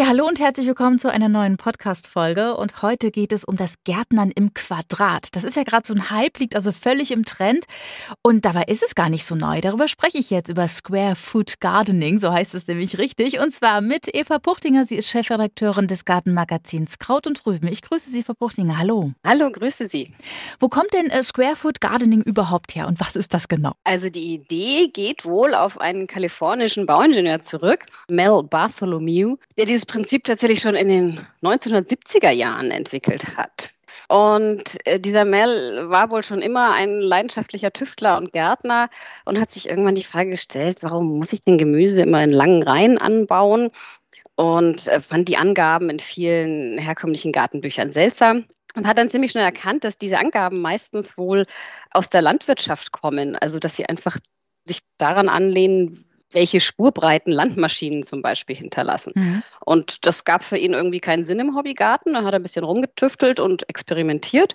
Ja, hallo und herzlich willkommen zu einer neuen Podcast-Folge. Und heute geht es um das Gärtnern im Quadrat. Das ist ja gerade so ein Hype, liegt also völlig im Trend. Und dabei ist es gar nicht so neu. Darüber spreche ich jetzt über Square Food Gardening, so heißt es nämlich richtig. Und zwar mit Eva Puchtinger. Sie ist Chefredakteurin des Gartenmagazins Kraut und Rüben. Ich grüße Sie, Frau Puchtinger. Hallo. Hallo, grüße Sie. Wo kommt denn äh, Square Food Gardening überhaupt her und was ist das genau? Also die Idee geht wohl auf einen kalifornischen Bauingenieur zurück, Mel Bartholomew, der dieses Prinzip tatsächlich schon in den 1970er Jahren entwickelt hat. Und äh, dieser Mel war wohl schon immer ein leidenschaftlicher Tüftler und Gärtner und hat sich irgendwann die Frage gestellt, warum muss ich denn Gemüse immer in langen Reihen anbauen? Und äh, fand die Angaben in vielen herkömmlichen Gartenbüchern seltsam und hat dann ziemlich schnell erkannt, dass diese Angaben meistens wohl aus der Landwirtschaft kommen. Also dass sie einfach sich daran anlehnen, welche Spurbreiten Landmaschinen zum Beispiel hinterlassen. Mhm. Und das gab für ihn irgendwie keinen Sinn im Hobbygarten. Da hat er ein bisschen rumgetüftelt und experimentiert.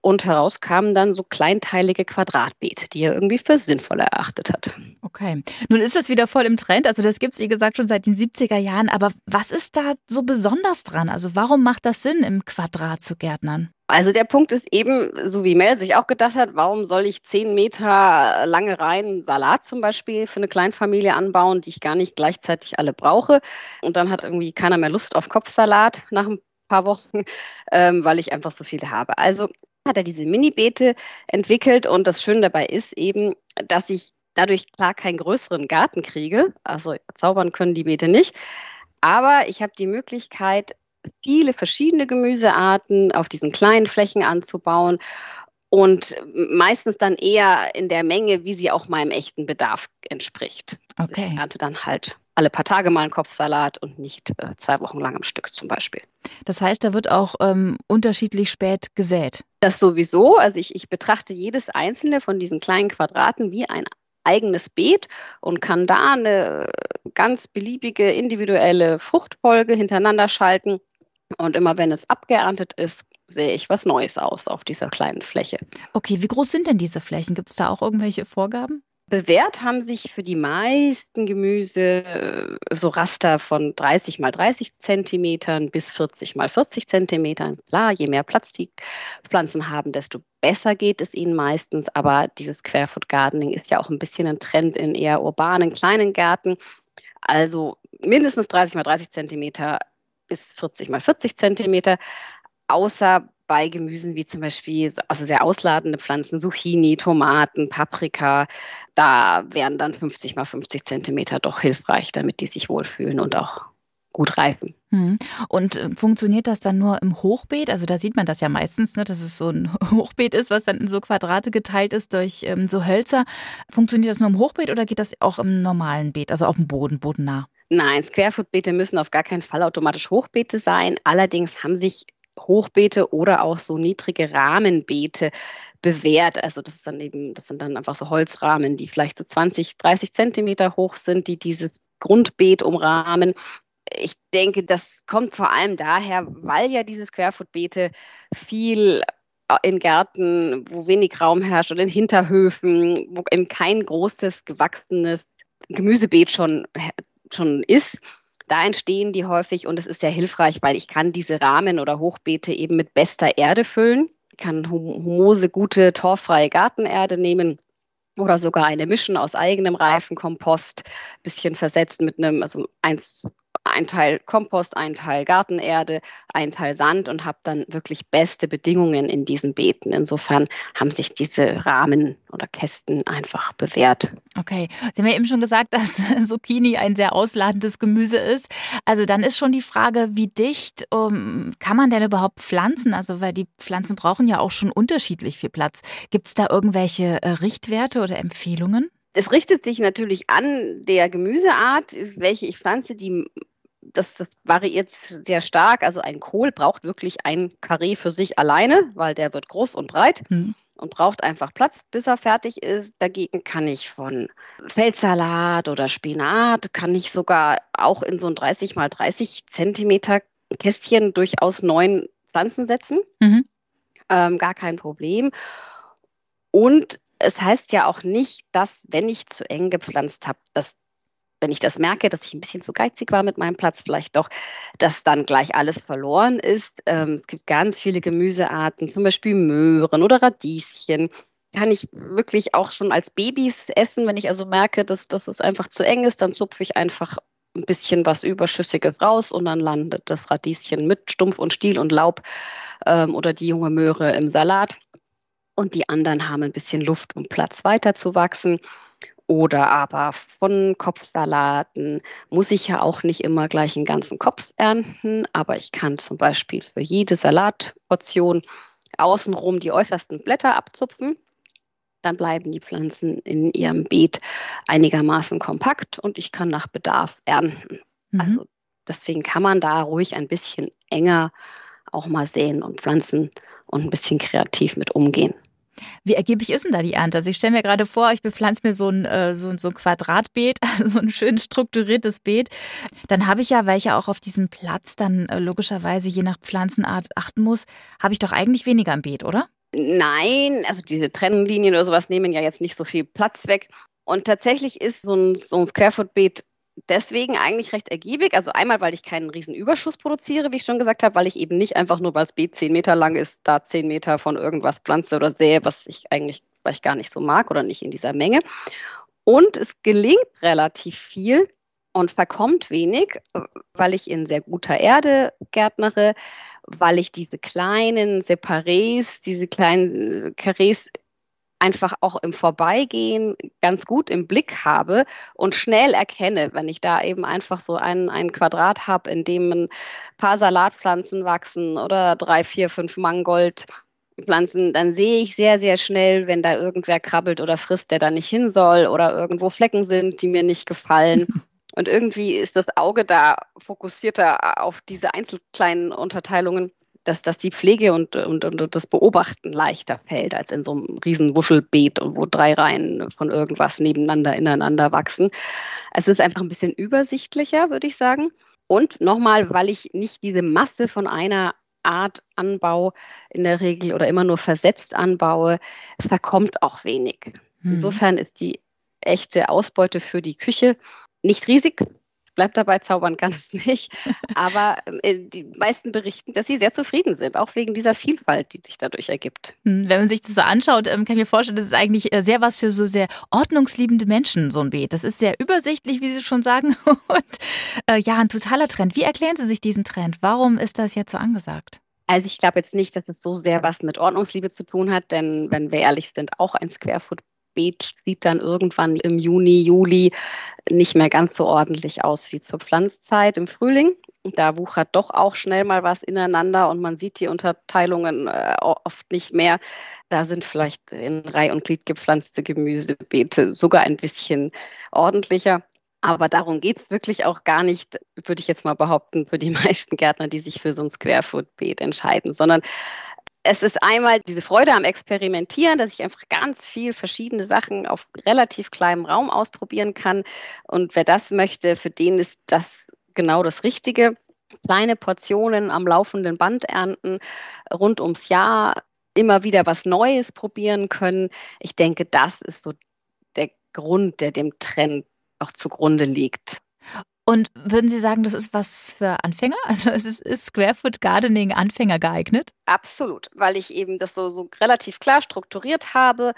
Und heraus kamen dann so kleinteilige Quadratbeete, die er irgendwie für sinnvoll erachtet hat. Okay. Nun ist das wieder voll im Trend. Also das gibt es, wie gesagt, schon seit den 70er Jahren. Aber was ist da so besonders dran? Also warum macht das Sinn, im Quadrat zu gärtnern? Also der Punkt ist eben, so wie Mel sich auch gedacht hat, warum soll ich zehn Meter lange Reihen Salat zum Beispiel für eine Kleinfamilie anbauen, die ich gar nicht gleichzeitig alle brauche. Und dann hat irgendwie keiner mehr Lust auf Kopfsalat nach ein paar Wochen, ähm, weil ich einfach so viele habe. Also hat er diese Mini-Beete entwickelt und das Schöne dabei ist eben, dass ich dadurch klar keinen größeren Garten kriege. Also zaubern können die Beete nicht. Aber ich habe die Möglichkeit, viele verschiedene Gemüsearten auf diesen kleinen Flächen anzubauen und meistens dann eher in der Menge, wie sie auch meinem echten Bedarf entspricht. Also okay. ich ernte dann halt alle paar Tage mal einen Kopfsalat und nicht äh, zwei Wochen lang am Stück zum Beispiel. Das heißt, da wird auch ähm, unterschiedlich spät gesät. Das sowieso. Also ich, ich betrachte jedes einzelne von diesen kleinen Quadraten wie ein eigenes Beet und kann da eine ganz beliebige individuelle Fruchtfolge hintereinander schalten und immer wenn es abgeerntet ist, sehe ich was Neues aus auf dieser kleinen Fläche. Okay, wie groß sind denn diese Flächen? Gibt es da auch irgendwelche Vorgaben? Bewährt haben sich für die meisten Gemüse äh, so Raster von 30 mal 30 Zentimetern bis 40 mal 40 Zentimetern. Klar, je mehr Platz die Pflanzen haben, desto besser geht es ihnen meistens. Aber dieses Querfoot Gardening ist ja auch ein bisschen ein Trend in eher urbanen kleinen Gärten. Also mindestens 30 mal 30 Zentimeter bis 40 mal 40 Zentimeter, außer bei Gemüsen wie zum Beispiel also sehr ausladende Pflanzen, Zucchini, Tomaten, Paprika. Da wären dann 50 mal 50 Zentimeter doch hilfreich, damit die sich wohlfühlen und auch gut reifen. Hm. Und äh, funktioniert das dann nur im Hochbeet? Also da sieht man das ja meistens, ne, dass es so ein Hochbeet ist, was dann in so Quadrate geteilt ist durch ähm, so Hölzer. Funktioniert das nur im Hochbeet oder geht das auch im normalen Beet, also auf dem Boden, bodennah? Nein, Squarefoot-Beete müssen auf gar keinen Fall automatisch Hochbeete sein. Allerdings haben sich Hochbeete oder auch so niedrige Rahmenbeete bewährt. Also das ist dann eben, das sind dann einfach so Holzrahmen, die vielleicht so 20, 30 Zentimeter hoch sind, die dieses Grundbeet umrahmen. Ich denke, das kommt vor allem daher, weil ja diese Squarefoot-Beete viel in Gärten, wo wenig Raum herrscht oder in Hinterhöfen, wo eben kein großes, gewachsenes Gemüsebeet schon schon ist, da entstehen die häufig und es ist sehr hilfreich, weil ich kann diese Rahmen oder Hochbeete eben mit bester Erde füllen. Ich kann humose, gute, torffreie Gartenerde nehmen oder sogar eine mischen aus eigenem Reifenkompost, bisschen versetzt mit einem, also eins ein Teil Kompost, ein Teil Gartenerde, ein Teil Sand und habe dann wirklich beste Bedingungen in diesen Beeten. Insofern haben sich diese Rahmen oder Kästen einfach bewährt. Okay, Sie haben ja eben schon gesagt, dass Zucchini ein sehr ausladendes Gemüse ist. Also dann ist schon die Frage, wie dicht um, kann man denn überhaupt pflanzen? Also weil die Pflanzen brauchen ja auch schon unterschiedlich viel Platz. Gibt es da irgendwelche äh, Richtwerte oder Empfehlungen? Es richtet sich natürlich an der Gemüseart, welche ich pflanze. Die das, das variiert sehr stark. Also ein Kohl braucht wirklich ein Karree für sich alleine, weil der wird groß und breit. Mhm und braucht einfach Platz, bis er fertig ist. Dagegen kann ich von Feldsalat oder Spinat, kann ich sogar auch in so ein 30 mal 30 Zentimeter Kästchen durchaus neun Pflanzen setzen. Mhm. ähm, gar kein Problem. Und es heißt ja auch nicht, dass, wenn ich zu eng gepflanzt habe, dass wenn ich das merke, dass ich ein bisschen zu geizig war mit meinem Platz, vielleicht doch, dass dann gleich alles verloren ist. Ähm, es gibt ganz viele Gemüsearten, zum Beispiel Möhren oder Radieschen. Kann ich wirklich auch schon als Babys essen, wenn ich also merke, dass, dass es einfach zu eng ist, dann zupfe ich einfach ein bisschen was Überschüssiges raus und dann landet das Radieschen mit Stumpf und Stiel und Laub ähm, oder die junge Möhre im Salat. Und die anderen haben ein bisschen Luft, um Platz weiter zu wachsen. Oder aber von Kopfsalaten muss ich ja auch nicht immer gleich einen ganzen Kopf ernten, aber ich kann zum Beispiel für jede Salatportion außenrum die äußersten Blätter abzupfen. Dann bleiben die Pflanzen in ihrem Beet einigermaßen kompakt und ich kann nach Bedarf ernten. Mhm. Also deswegen kann man da ruhig ein bisschen enger auch mal säen und pflanzen und ein bisschen kreativ mit umgehen. Wie ergiebig ist denn da die Ernte? Also ich stelle mir gerade vor, ich bepflanze mir so ein, äh, so, so ein Quadratbeet, so ein schön strukturiertes Beet. Dann habe ich ja, weil ich ja auch auf diesen Platz dann äh, logischerweise je nach Pflanzenart achten muss, habe ich doch eigentlich weniger im Beet, oder? Nein, also diese Trennlinien oder sowas nehmen ja jetzt nicht so viel Platz weg. Und tatsächlich ist so ein, so ein Squarefoot-Beet deswegen eigentlich recht ergiebig. Also einmal, weil ich keinen riesen Überschuss produziere, wie ich schon gesagt habe, weil ich eben nicht einfach nur, weil das Beet zehn Meter lang ist, da zehn Meter von irgendwas pflanze oder sähe, was ich eigentlich was ich gar nicht so mag oder nicht in dieser Menge. Und es gelingt relativ viel und verkommt wenig, weil ich in sehr guter Erde gärtnere, weil ich diese kleinen Separés, diese kleinen Karrees einfach auch im Vorbeigehen ganz gut im Blick habe und schnell erkenne, wenn ich da eben einfach so ein, ein Quadrat habe, in dem ein paar Salatpflanzen wachsen oder drei, vier, fünf Mangoldpflanzen, dann sehe ich sehr, sehr schnell, wenn da irgendwer krabbelt oder frisst, der da nicht hin soll oder irgendwo Flecken sind, die mir nicht gefallen. Und irgendwie ist das Auge da fokussierter auf diese einzelkleinen Unterteilungen dass, dass die Pflege und, und, und das Beobachten leichter fällt als in so einem riesen Wuschelbeet, wo drei Reihen von irgendwas nebeneinander, ineinander wachsen. Es ist einfach ein bisschen übersichtlicher, würde ich sagen. Und nochmal, weil ich nicht diese Masse von einer Art anbaue, in der Regel oder immer nur versetzt anbaue, verkommt auch wenig. Mhm. Insofern ist die echte Ausbeute für die Küche nicht riesig, bleibt dabei, zaubern kann es nicht. Aber äh, die meisten berichten, dass sie sehr zufrieden sind, auch wegen dieser Vielfalt, die sich dadurch ergibt. Hm, wenn man sich das so anschaut, ähm, kann ich mir vorstellen, das ist eigentlich äh, sehr was für so sehr ordnungsliebende Menschen, so ein Beet. Das ist sehr übersichtlich, wie Sie schon sagen. Und äh, ja, ein totaler Trend. Wie erklären Sie sich diesen Trend? Warum ist das jetzt so angesagt? Also ich glaube jetzt nicht, dass es so sehr was mit Ordnungsliebe zu tun hat, denn wenn wir ehrlich sind, auch ein Squarefoot Beet sieht dann irgendwann im Juni, Juli nicht mehr ganz so ordentlich aus wie zur Pflanzzeit im Frühling. Da wuchert doch auch schnell mal was ineinander und man sieht die Unterteilungen äh, oft nicht mehr. Da sind vielleicht in Reih und Glied gepflanzte Gemüsebeete sogar ein bisschen ordentlicher. Aber darum geht es wirklich auch gar nicht, würde ich jetzt mal behaupten, für die meisten Gärtner, die sich für so ein Squarefoot-Beet entscheiden, sondern es ist einmal diese Freude am Experimentieren, dass ich einfach ganz viel verschiedene Sachen auf relativ kleinem Raum ausprobieren kann. Und wer das möchte, für den ist das genau das Richtige. Kleine Portionen am laufenden Band ernten, rund ums Jahr immer wieder was Neues probieren können. Ich denke, das ist so der Grund, der dem Trend auch zugrunde liegt. Und würden Sie sagen, das ist was für Anfänger? Also ist, ist Squarefoot Gardening Anfänger geeignet? Absolut, weil ich eben das so, so relativ klar strukturiert habe,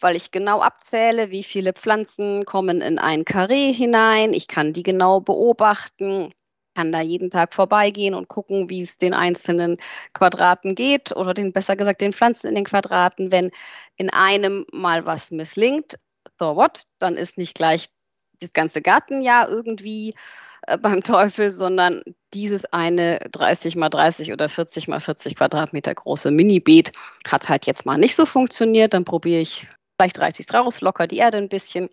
weil ich genau abzähle, wie viele Pflanzen kommen in ein Karree hinein. Ich kann die genau beobachten, kann da jeden Tag vorbeigehen und gucken, wie es den einzelnen Quadraten geht oder den, besser gesagt den Pflanzen in den Quadraten. Wenn in einem mal was misslingt, so what, dann ist nicht gleich das ganze Gartenjahr irgendwie äh, beim Teufel, sondern dieses eine 30 mal 30 oder 40 mal 40 Quadratmeter große Mini-Beet hat halt jetzt mal nicht so funktioniert. Dann probiere ich vielleicht 30 raus, locker die Erde ein bisschen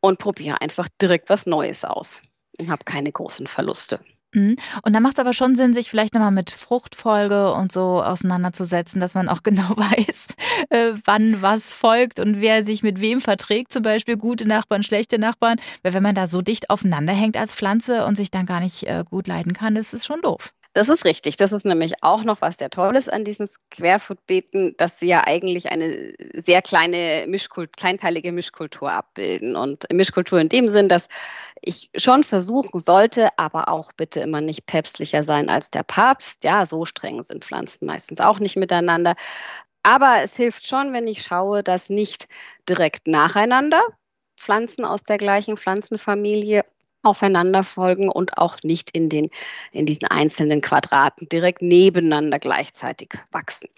und probiere einfach direkt was Neues aus und habe keine großen Verluste. Mhm. Und da macht es aber schon Sinn, sich vielleicht nochmal mit Fruchtfolge und so auseinanderzusetzen, dass man auch genau weiß, äh, wann was folgt und wer sich mit wem verträgt. Zum Beispiel gute Nachbarn, schlechte Nachbarn. Weil wenn man da so dicht aufeinander hängt als Pflanze und sich dann gar nicht äh, gut leiden kann, ist es schon doof. Das ist richtig. Das ist nämlich auch noch was sehr Tolles an diesen Squarefoot-Beeten, dass sie ja eigentlich eine sehr kleine Mischkult, kleinteilige Mischkultur abbilden. Und Mischkultur in dem Sinn, dass ich schon versuchen sollte, aber auch bitte immer nicht päpstlicher sein als der Papst. Ja, so streng sind Pflanzen meistens auch nicht miteinander. Aber es hilft schon, wenn ich schaue, dass nicht direkt nacheinander Pflanzen aus der gleichen Pflanzenfamilie aufeinander folgen und auch nicht in, den, in diesen einzelnen Quadraten direkt nebeneinander gleichzeitig wachsen.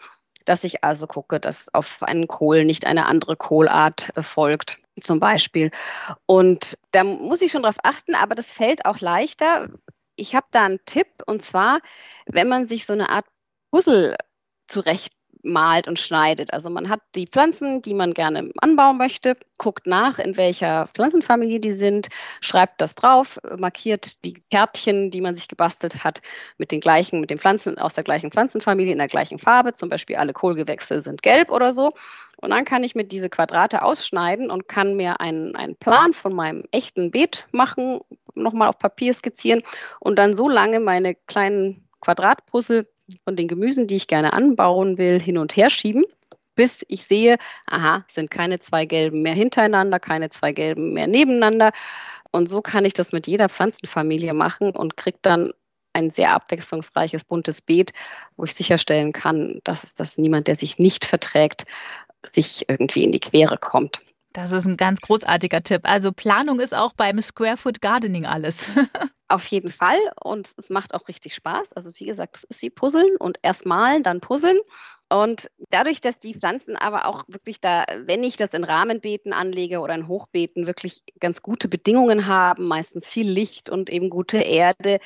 Dass ich also gucke, dass auf einen Kohl nicht eine andere Kohlart äh, folgt, zum Beispiel. Und da muss ich schon drauf achten, aber das fällt auch leichter. Ich habe da einen Tipp und zwar, wenn man sich so eine Art Puzzle zurecht malt und schneidet. Also man hat die Pflanzen, die man gerne anbauen möchte, guckt nach, in welcher Pflanzenfamilie die sind, schreibt das drauf, markiert die Kärtchen, die man sich gebastelt hat, mit den gleichen, mit den Pflanzen aus der gleichen Pflanzenfamilie in der gleichen Farbe. Zum Beispiel alle Kohlgewächse sind gelb oder so. Und dann kann ich mir diese Quadrate ausschneiden und kann mir einen, einen Plan von meinem echten Beet machen, nochmal auf Papier skizzieren und dann so lange meine kleinen Quadratpuzzle von den Gemüsen, die ich gerne anbauen will, hin und her schieben, bis ich sehe, aha, sind keine zwei gelben mehr hintereinander, keine zwei gelben mehr nebeneinander. Und so kann ich das mit jeder Pflanzenfamilie machen und kriege dann ein sehr abwechslungsreiches, buntes Beet, wo ich sicherstellen kann, dass, dass niemand, der sich nicht verträgt, sich irgendwie in die Quere kommt. Das ist ein ganz großartiger Tipp. Also Planung ist auch beim Squarefoot Gardening alles. Auf jeden Fall und es macht auch richtig Spaß. Also wie gesagt, es ist wie Puzzeln und erst malen, dann puzzeln. Und dadurch, dass die Pflanzen aber auch wirklich da, wenn ich das in Rahmenbeeten anlege oder in Hochbeeten, wirklich ganz gute Bedingungen haben, meistens viel Licht und eben gute Erde,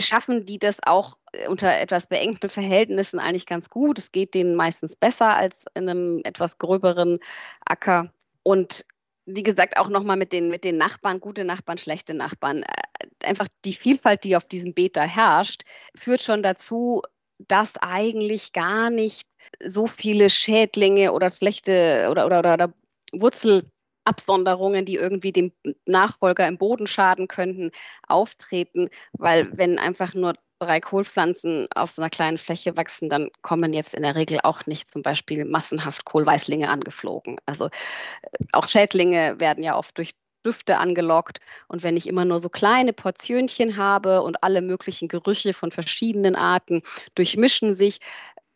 schaffen die das auch unter etwas beengten Verhältnissen eigentlich ganz gut. Es geht denen meistens besser als in einem etwas gröberen Acker. Und wie gesagt, auch nochmal mit den, mit den Nachbarn, gute Nachbarn, schlechte Nachbarn. Äh, einfach die Vielfalt, die auf diesem Beet da herrscht, führt schon dazu, dass eigentlich gar nicht so viele Schädlinge oder schlechte oder, oder, oder, oder Wurzelabsonderungen, die irgendwie dem Nachfolger im Boden schaden könnten, auftreten, weil wenn einfach nur drei Kohlpflanzen auf so einer kleinen Fläche wachsen, dann kommen jetzt in der Regel auch nicht zum Beispiel massenhaft Kohlweißlinge angeflogen. Also äh, auch Schädlinge werden ja oft durch Düfte angelockt. Und wenn ich immer nur so kleine Portionchen habe und alle möglichen Gerüche von verschiedenen Arten durchmischen sich,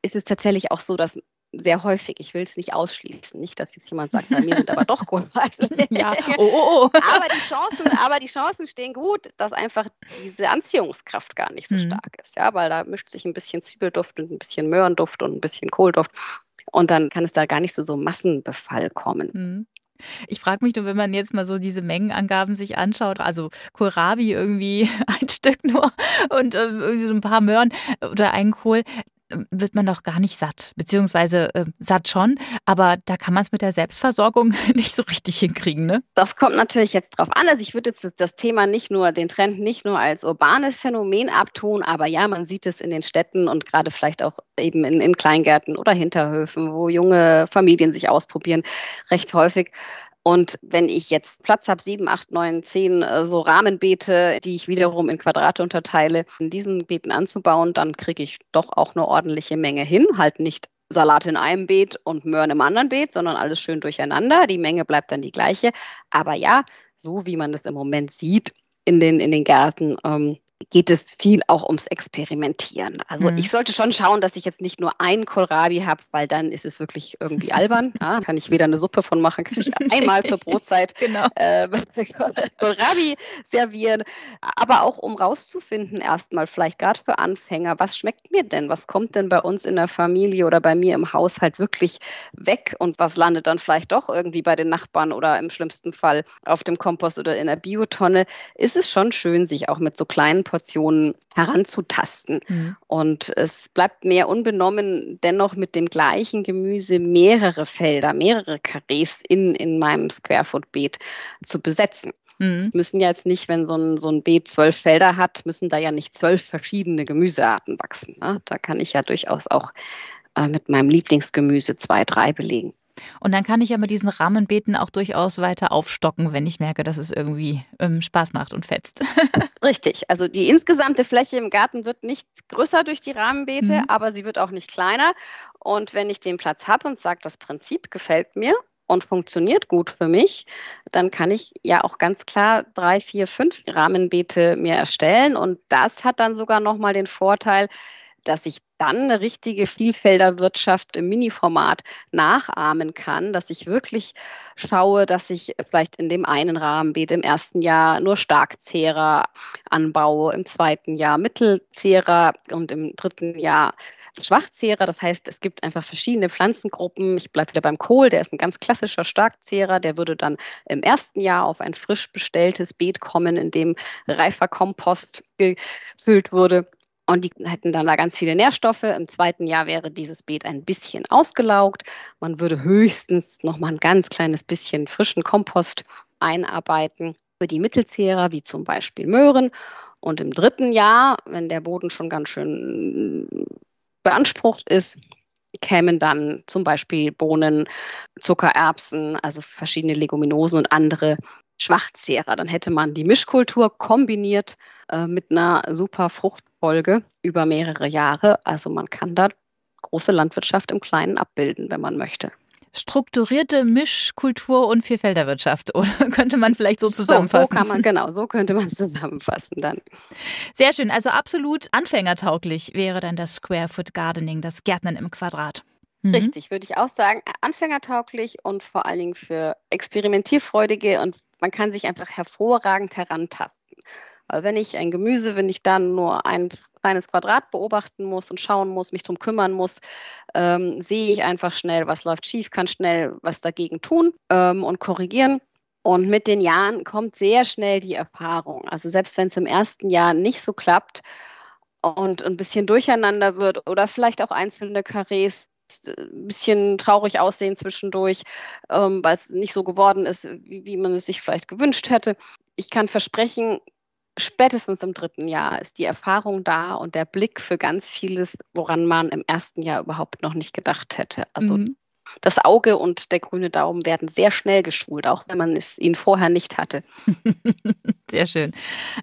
ist es tatsächlich auch so, dass sehr häufig. Ich will es nicht ausschließen. Nicht, dass jetzt jemand sagt, bei mir sind aber doch Kohlweise. ja, oh, oh, oh. aber, die Chancen, aber die Chancen stehen gut, dass einfach diese Anziehungskraft gar nicht so mhm. stark ist. Ja, weil da mischt sich ein bisschen Zwiebelduft und ein bisschen Möhrenduft und ein bisschen Kohlduft. Und dann kann es da gar nicht so so Massenbefall kommen. Mhm. Ich frage mich nur, wenn man jetzt mal so diese Mengenangaben sich anschaut, also Kohlrabi irgendwie ein Stück nur und äh, irgendwie so ein paar Möhren oder ein Kohl, wird man doch gar nicht satt, beziehungsweise äh, satt schon, aber da kann man es mit der Selbstversorgung nicht so richtig hinkriegen, ne? Das kommt natürlich jetzt drauf an. Also ich würde jetzt das Thema nicht nur, den Trend nicht nur als urbanes Phänomen abtun, aber ja, man sieht es in den Städten und gerade vielleicht auch eben in, in Kleingärten oder Hinterhöfen, wo junge Familien sich ausprobieren, recht häufig. Und wenn ich jetzt Platz habe, sieben, acht, neun, zehn äh, so Rahmenbeete, die ich wiederum in Quadrate unterteile, in diesen Beeten anzubauen, dann kriege ich doch auch eine ordentliche Menge hin. Halt nicht Salat in einem Beet und Möhren im anderen Beet, sondern alles schön durcheinander. Die Menge bleibt dann die gleiche. Aber ja, so wie man das im Moment sieht in den, in den Gärten, ähm, geht es viel auch ums Experimentieren. Also mhm. ich sollte schon schauen, dass ich jetzt nicht nur ein Kohlrabi habe, weil dann ist es wirklich irgendwie albern. Ja, kann ich weder eine Suppe von machen, kann ich einmal zur Brotzeit genau. äh, Kohlrabi servieren. Aber auch um rauszufinden, erstmal vielleicht gerade für Anfänger, was schmeckt mir denn? Was kommt denn bei uns in der Familie oder bei mir im Haushalt wirklich weg und was landet dann vielleicht doch irgendwie bei den Nachbarn oder im schlimmsten Fall auf dem Kompost oder in der Biotonne? Ist es schon schön, sich auch mit so kleinen Portionen heranzutasten. Mhm. Und es bleibt mehr unbenommen, dennoch mit dem gleichen Gemüse mehrere Felder, mehrere Karrees in, in meinem Squarefoot-Beet zu besetzen. Mhm. Es müssen ja jetzt nicht, wenn so ein, so ein Beet zwölf Felder hat, müssen da ja nicht zwölf verschiedene Gemüsearten wachsen. Ne? Da kann ich ja durchaus auch äh, mit meinem Lieblingsgemüse zwei, drei belegen. Und dann kann ich ja mit diesen Rahmenbeeten auch durchaus weiter aufstocken, wenn ich merke, dass es irgendwie ähm, Spaß macht und fetzt. Richtig. Also die insgesamte Fläche im Garten wird nicht größer durch die Rahmenbeete, mhm. aber sie wird auch nicht kleiner. Und wenn ich den Platz habe und sage, das Prinzip gefällt mir, und funktioniert gut für mich, dann kann ich ja auch ganz klar drei, vier, fünf Rahmenbeete mir erstellen. Und das hat dann sogar nochmal den Vorteil, dass ich dann eine richtige Vielfelderwirtschaft im Mini-Format nachahmen kann, dass ich wirklich schaue, dass ich vielleicht in dem einen Rahmenbeet im ersten Jahr nur Starkzehrer anbaue, im zweiten Jahr Mittelzehrer und im dritten Jahr Schwachzehrer. Das heißt, es gibt einfach verschiedene Pflanzengruppen. Ich bleibe wieder beim Kohl, der ist ein ganz klassischer Starkzehrer. Der würde dann im ersten Jahr auf ein frisch bestelltes Beet kommen, in dem reifer Kompost gefüllt wurde. Und die hätten dann da ganz viele Nährstoffe. Im zweiten Jahr wäre dieses Beet ein bisschen ausgelaugt. Man würde höchstens noch mal ein ganz kleines bisschen frischen Kompost einarbeiten für die Mittelzehrer, wie zum Beispiel Möhren. Und im dritten Jahr, wenn der Boden schon ganz schön beansprucht ist, kämen dann zum Beispiel Bohnen, Zuckererbsen, also verschiedene Leguminosen und andere Schwachzehrer. Dann hätte man die Mischkultur kombiniert äh, mit einer super Fruchtfolge über mehrere Jahre. Also man kann da große Landwirtschaft im Kleinen abbilden, wenn man möchte strukturierte Mischkultur und Vielfelderwirtschaft, oder könnte man vielleicht so zusammenfassen? So, so kann man, genau, so könnte man es zusammenfassen dann. Sehr schön, also absolut anfängertauglich wäre dann das Square Foot Gardening, das Gärtnen im Quadrat. Mhm. Richtig, würde ich auch sagen, anfängertauglich und vor allen Dingen für experimentierfreudige und man kann sich einfach hervorragend herantasten. Weil wenn ich ein Gemüse, wenn ich dann nur ein kleines Quadrat beobachten muss und schauen muss, mich darum kümmern muss, ähm, sehe ich einfach schnell, was läuft schief, kann schnell was dagegen tun ähm, und korrigieren. Und mit den Jahren kommt sehr schnell die Erfahrung. Also selbst wenn es im ersten Jahr nicht so klappt und ein bisschen durcheinander wird oder vielleicht auch einzelne Karrees ein bisschen traurig aussehen zwischendurch, ähm, weil es nicht so geworden ist, wie, wie man es sich vielleicht gewünscht hätte. Ich kann versprechen, spätestens im dritten Jahr ist die Erfahrung da und der Blick für ganz vieles, woran man im ersten Jahr überhaupt noch nicht gedacht hätte. Also mhm das Auge und der grüne Daumen werden sehr schnell geschult, auch wenn man es ihnen vorher nicht hatte. Sehr schön.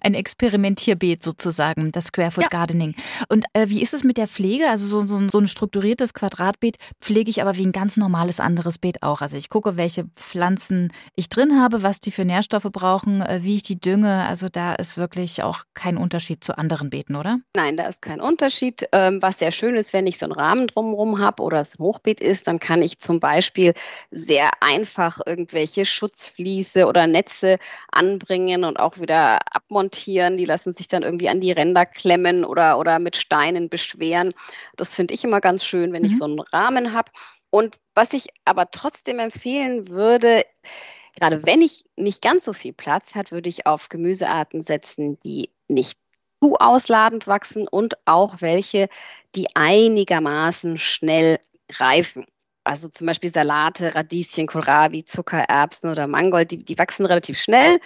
Ein Experimentierbeet sozusagen, das Squarefoot ja. Gardening. Und äh, wie ist es mit der Pflege? Also so, so, so, ein strukturiertes Quadratbeet pflege ich aber wie ein ganz normales anderes Beet auch. Also ich gucke, welche Pflanzen ich drin habe, was die für Nährstoffe brauchen, äh, wie ich die dünge. Also da ist wirklich auch kein Unterschied zu anderen Beeten, oder? Nein, da ist kein Unterschied. Ähm, was sehr schön ist, wenn ich so einen Rahmen drumherum habe oder es ein Hochbeet ist, dann kann ich zum Beispiel sehr einfach irgendwelche Schutzfliese oder Netze anbringen und auch wieder abmontieren. Die lassen sich dann irgendwie an die Ränder klemmen oder, oder mit Steinen beschweren. Das finde ich immer ganz schön, wenn mhm. ich so einen Rahmen habe. Und was ich aber trotzdem empfehlen würde, gerade wenn ich nicht ganz so viel Platz habe, würde ich auf Gemüsearten setzen, die nicht zu ausladend wachsen und auch welche, die einigermaßen schnell reifen. Also zum Beispiel Salate, Radieschen, Kohlrabi, Zuckererbsen oder Mangold, die, die wachsen relativ schnell,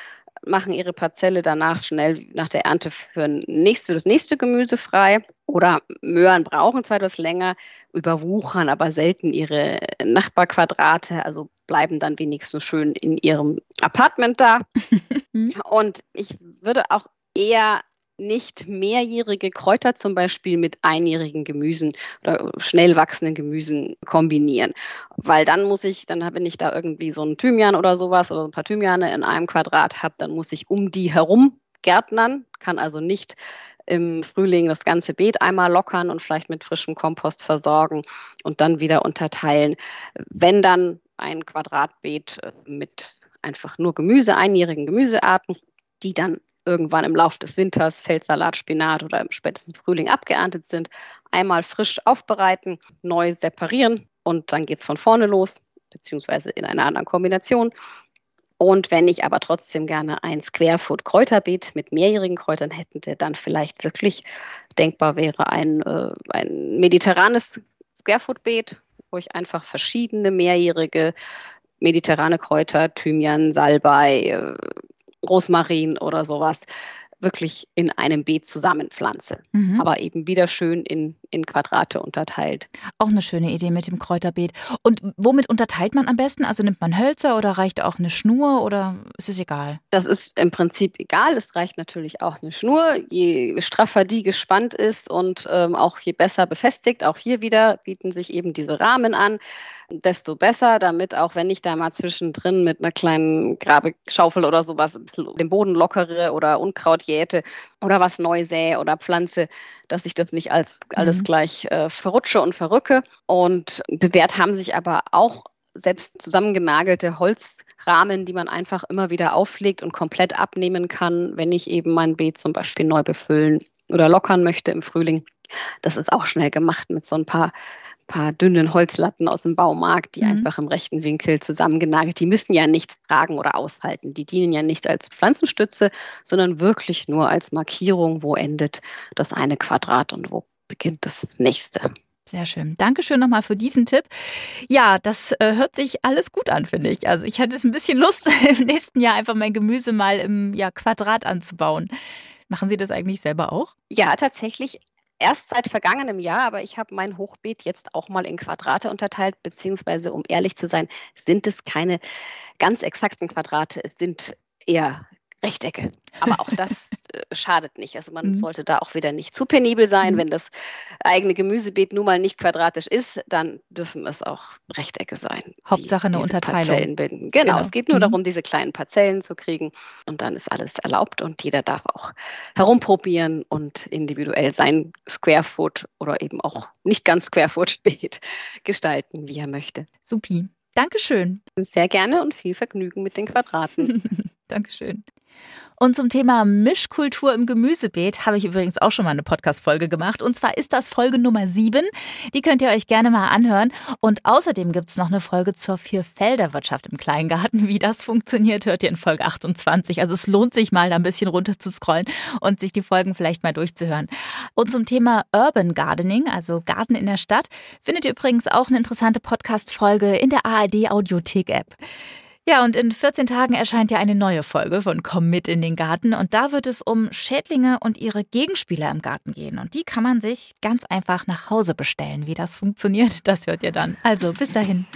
machen ihre Parzelle danach schnell nach der Ernte für, nächst, für das nächste Gemüse frei. Oder Möhren brauchen zwar etwas länger, überwuchern aber selten ihre Nachbarquadrate, also bleiben dann wenigstens schön in ihrem Apartment da. Und ich würde auch eher nicht mehrjährige Kräuter zum Beispiel mit einjährigen Gemüsen oder schnell wachsenden Gemüsen kombinieren. Weil dann muss ich, dann bin ich da irgendwie so ein Thymian oder sowas oder ein paar Thymiane in einem Quadrat habe, dann muss ich um die herum gärtnern, kann also nicht im Frühling das ganze Beet einmal lockern und vielleicht mit frischem Kompost versorgen und dann wieder unterteilen. Wenn dann ein Quadratbeet äh, mit einfach nur Gemüse, einjährigen Gemüsearten, die dann irgendwann im Laufe des Winters Feldsalat, Spinat oder im spätesten Frühling abgeerntet sind, einmal frisch aufbereiten, neu separieren und dann geht es von vorne los, beziehungsweise in einer anderen Kombination. Und wenn ich aber trotzdem gerne ein Squarefoot Kräuterbeet mit mehrjährigen Kräutern hätte, dann vielleicht wirklich denkbar wäre ein, äh, ein mediterranes Squarefoot Beet, wo ich einfach verschiedene mehrjährige mediterrane Kräuter, Thymian, Salbei, äh, Rosmarin oder sowas wirklich in einem Beet zusammenpflanze. Mhm. Aber eben wieder schön in, in Quadrate unterteilt. Auch eine schöne Idee mit dem Kräuterbeet. Und womit unterteilt man am besten? Also nimmt man Hölzer oder reicht auch eine Schnur oder ist es egal? Das ist im Prinzip egal. Es reicht natürlich auch eine Schnur. Je straffer die gespannt ist und ähm, auch je besser befestigt, auch hier wieder bieten sich eben diese Rahmen an desto besser, damit auch wenn ich da mal zwischendrin mit einer kleinen Grabeschaufel oder sowas den Boden lockere oder Unkraut jäte oder was neu sähe oder pflanze, dass ich das nicht als alles mhm. gleich äh, verrutsche und verrücke. Und bewährt haben sich aber auch selbst zusammengenagelte Holzrahmen, die man einfach immer wieder auflegt und komplett abnehmen kann, wenn ich eben mein Beet zum Beispiel neu befüllen oder lockern möchte im Frühling. Das ist auch schnell gemacht mit so ein paar paar dünnen Holzlatten aus dem Baumarkt, die mhm. einfach im rechten Winkel zusammengenagelt. Die müssen ja nichts tragen oder aushalten. Die dienen ja nicht als Pflanzenstütze, sondern wirklich nur als Markierung, wo endet das eine Quadrat und wo beginnt das nächste. Sehr schön. Dankeschön nochmal für diesen Tipp. Ja, das äh, hört sich alles gut an, finde ich. Also ich hatte es ein bisschen Lust, im nächsten Jahr einfach mein Gemüse mal im ja, Quadrat anzubauen. Machen Sie das eigentlich selber auch? Ja, tatsächlich erst seit vergangenem Jahr, aber ich habe mein Hochbeet jetzt auch mal in Quadrate unterteilt, beziehungsweise um ehrlich zu sein, sind es keine ganz exakten Quadrate, es sind eher Rechtecke. Aber auch das schadet nicht. Also man mhm. sollte da auch wieder nicht zu penibel sein. Mhm. Wenn das eigene Gemüsebeet nun mal nicht quadratisch ist, dann dürfen es auch Rechtecke sein. Hauptsache eine Unterteilung. Parzellen bilden. Genau, genau, es geht nur mhm. darum, diese kleinen Parzellen zu kriegen. Und dann ist alles erlaubt und jeder darf auch herumprobieren und individuell sein Square Foot oder eben auch nicht ganz Square Foot Beet gestalten, wie er möchte. Supi. Dankeschön. Sehr gerne und viel Vergnügen mit den Quadraten. Dankeschön. Und zum Thema Mischkultur im Gemüsebeet habe ich übrigens auch schon mal eine Podcast-Folge gemacht. Und zwar ist das Folge Nummer 7. Die könnt ihr euch gerne mal anhören. Und außerdem gibt es noch eine Folge zur Vierfelderwirtschaft im Kleingarten. Wie das funktioniert, hört ihr in Folge 28. Also es lohnt sich mal, da ein bisschen runter zu scrollen und sich die Folgen vielleicht mal durchzuhören. Und zum Thema Urban Gardening, also Garten in der Stadt, findet ihr übrigens auch eine interessante Podcast-Folge in der ARD Audiothek-App. Ja, und in 14 Tagen erscheint ja eine neue Folge von Komm mit in den Garten und da wird es um Schädlinge und ihre Gegenspieler im Garten gehen und die kann man sich ganz einfach nach Hause bestellen. Wie das funktioniert, das hört ihr dann. Also bis dahin.